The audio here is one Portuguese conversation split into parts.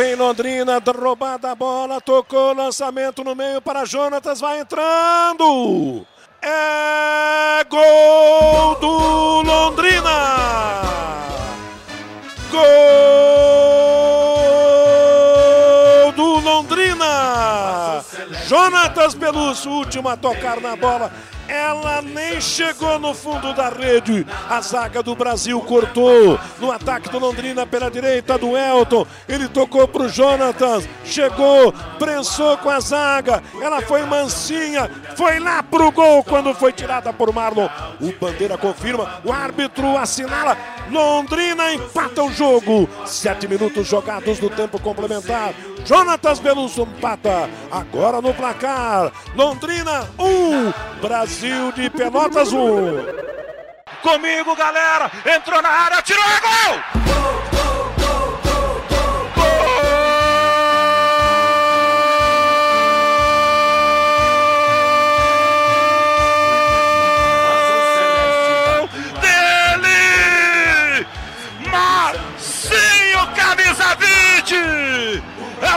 vem Londrina, roubada a bola, tocou lançamento no meio para Jonatas, vai entrando. É gol do Londrina! Gol do Londrina! Jonatas Belusso, último a tocar na bola. Ela nem chegou no fundo da rede. A zaga do Brasil cortou. No ataque do Londrina pela direita do Elton. Ele tocou pro Jonatas. Chegou, prensou com a zaga. Ela foi mansinha. Foi lá pro gol quando foi tirada por Marlon. O Bandeira confirma. O árbitro assinala. Londrina empata o jogo. Sete minutos jogados no tempo complementar. Jonatas Belusso empata. Agora no placar. Londrina 1. Um. Brasil de Pelotas 1. Um. Comigo, galera. Entrou na área, tirou é gol!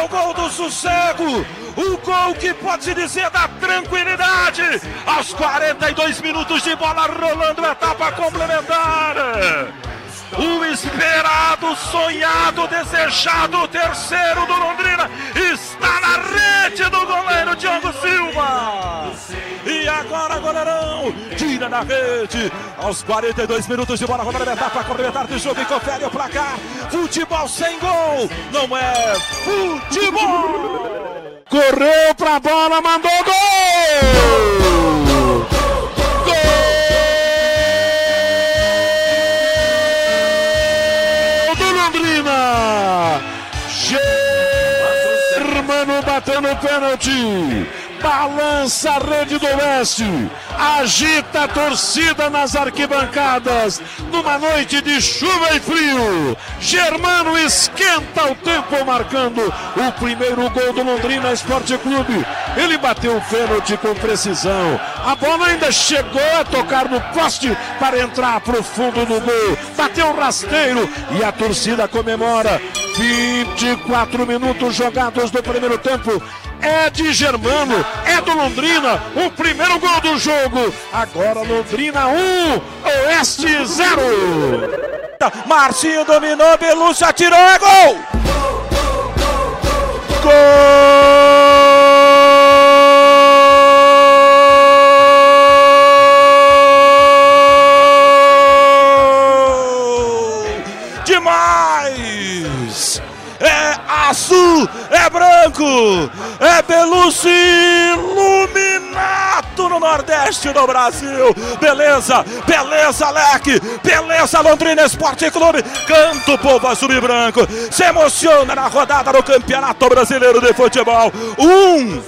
O gol do sossego! O gol que pode se dizer da tranquilidade. Aos 42 minutos de bola rolando, etapa complementar. O esperado, sonhado, desejado terceiro do Londrina está na do goleiro Diogo Silva. E agora, goleirão, tira na rede. Aos 42 minutos de bola rolando, etapa complementar do jogo e confere o placar. Futebol sem gol não é futebol. Correu pra bola, mandou gol! Gol do Londrina! Germano batendo o pênalti. Balança a rede do leste, agita a torcida nas arquibancadas, numa noite de chuva e frio. Germano esquenta o tempo, marcando o primeiro gol do Londrina Esporte Clube. Ele bateu o pênalti com precisão. A bola ainda chegou a tocar no poste para entrar para o fundo do gol. Bateu o rasteiro e a torcida comemora. 24 minutos jogados do primeiro tempo é de Germano, é do Londrina, o primeiro gol do jogo. Agora Londrina 1, um, Oeste 0. Marcinho dominou, Belucci atirou, é gol! Gol! É Belucci iluminato no Nordeste do Brasil. Beleza, beleza, Leque, beleza, Londrina Esporte Clube. Canta o povo azul e branco, se emociona na rodada do Campeonato Brasileiro de Futebol. Um,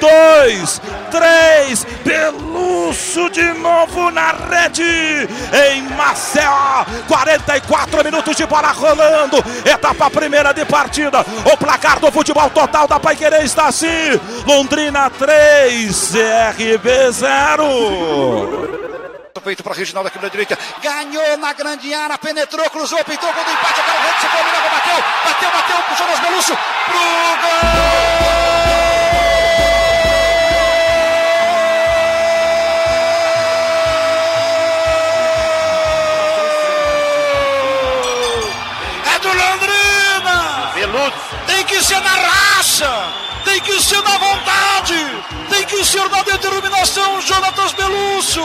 dois, três, Belusso de novo na rede, em Maceió, 44 minutos de bola rolando, etapa primeira de partida, o placar do futebol total da Paiquerê está assim, Londrina 3, RB 0 feito para Reginaldo aqui na direita, ganhou na grande área, penetrou, cruzou, pintou, gol do empate, aquela rede, se foi, bateu, bateu, bateu, puxou nas Belusso, pro gol! Tem que ser na raça! Tem que ser na vontade! Tem que ser na determinação, Jonatas Belusso!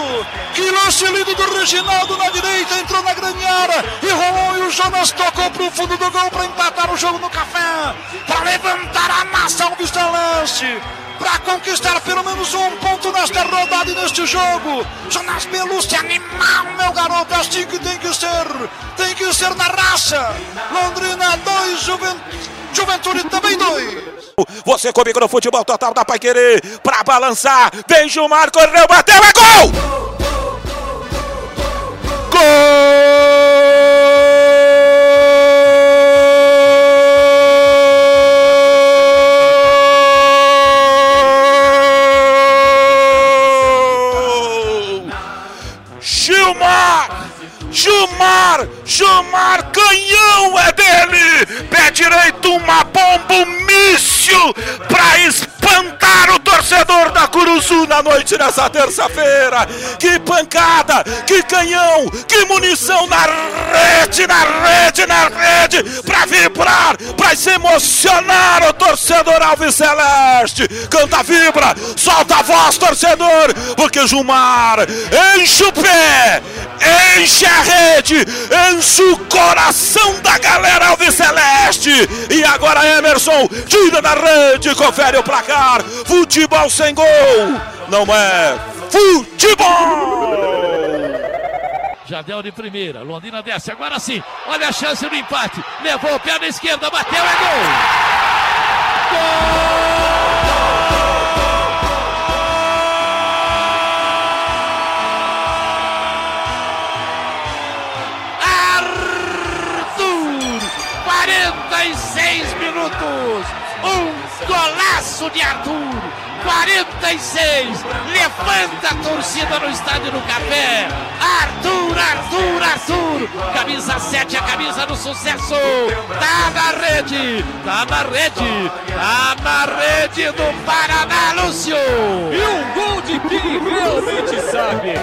Que lance lindo do Reginaldo na direita, entrou na grande área e rolou e o Jonas tocou pro fundo do gol para empatar jogo no café, para levantar a nação vistalense, para conquistar pelo menos um ponto nesta rodada e neste jogo. Jonas Belusso é animal, meu garoto, assim que tem que ser, tem que ser na raça. Londrina 2, Juventude, Juventude também 2. Você comigo no futebol total da Pai Querer, pra balançar, vem Gilmar, correu, bateu, é gol! Gol! Omar Canhão é dele! Pé direito, uma bomba, um míssil para espantar o torcedor Zuzu na noite dessa terça-feira. Que pancada, que canhão, que munição na rede, na rede, na rede, pra vibrar, pra se emocionar o torcedor Alves Celeste. Canta, vibra, solta a voz, torcedor, porque Jumar enche o pé, enche a rede, enche o coração da galera Alves Celeste. E agora Emerson tira da rede, confere o placar. Futebol sem gol, não é futebol! Jardel de primeira, Londrina desce, agora sim, olha a chance do empate, levou o pé na esquerda, bateu, é gol! Gol! Arthur, 46 minutos, um golaço de Arthur! 46. Levanta a torcida no estádio do Café. Arthur, Arthur, Arthur. Camisa 7, a camisa do sucesso. Tá na rede, tá na rede, tá na rede do Paraná, Lúcio. E um gol de quem realmente sabe.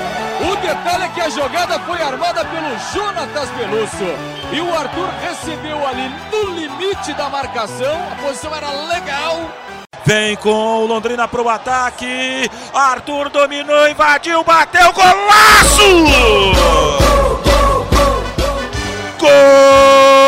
O detalhe é que a jogada foi armada pelo Jonatas Belusso. E o Arthur recebeu ali no limite da marcação. A posição era legal Vem com o Londrina pro ataque. Arthur dominou, invadiu, bateu, golaço! Golaço!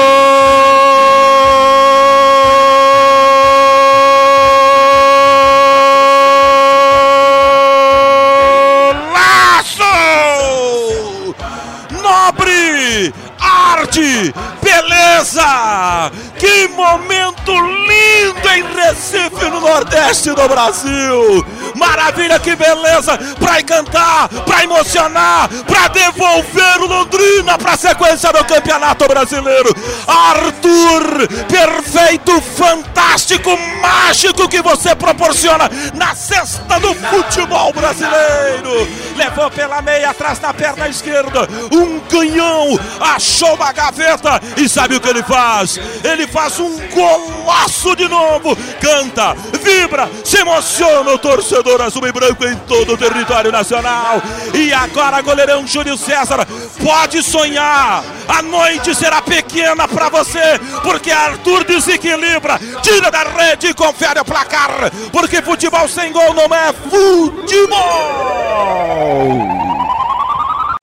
Em Recife, no Nordeste do Brasil! Maravilha, que beleza! Pra encantar, pra emocionar, pra devolver o Londrina pra sequência do Campeonato Brasileiro. Arthur, perfeito, fantástico, mágico que você proporciona na cesta do futebol brasileiro. Levou pela meia, atrás da perna esquerda, um canhão, achou uma gaveta e sabe o que ele faz? Ele faz um golaço de novo, canta, vibra, se emociona o torcedor azul e branco em todo o território nacional. E agora, goleirão Júlio César, pode sonhar, a noite será pequena para você, porque Arthur desequilibra, tira da rede e confere o placar, porque futebol sem gol não é futebol.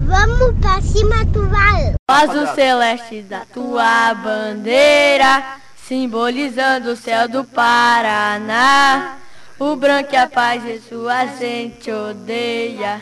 Vamos pra cima do vale. Faz o celeste da tua bandeira, simbolizando o céu do Paraná. O branco é a paz e sua gente odeia.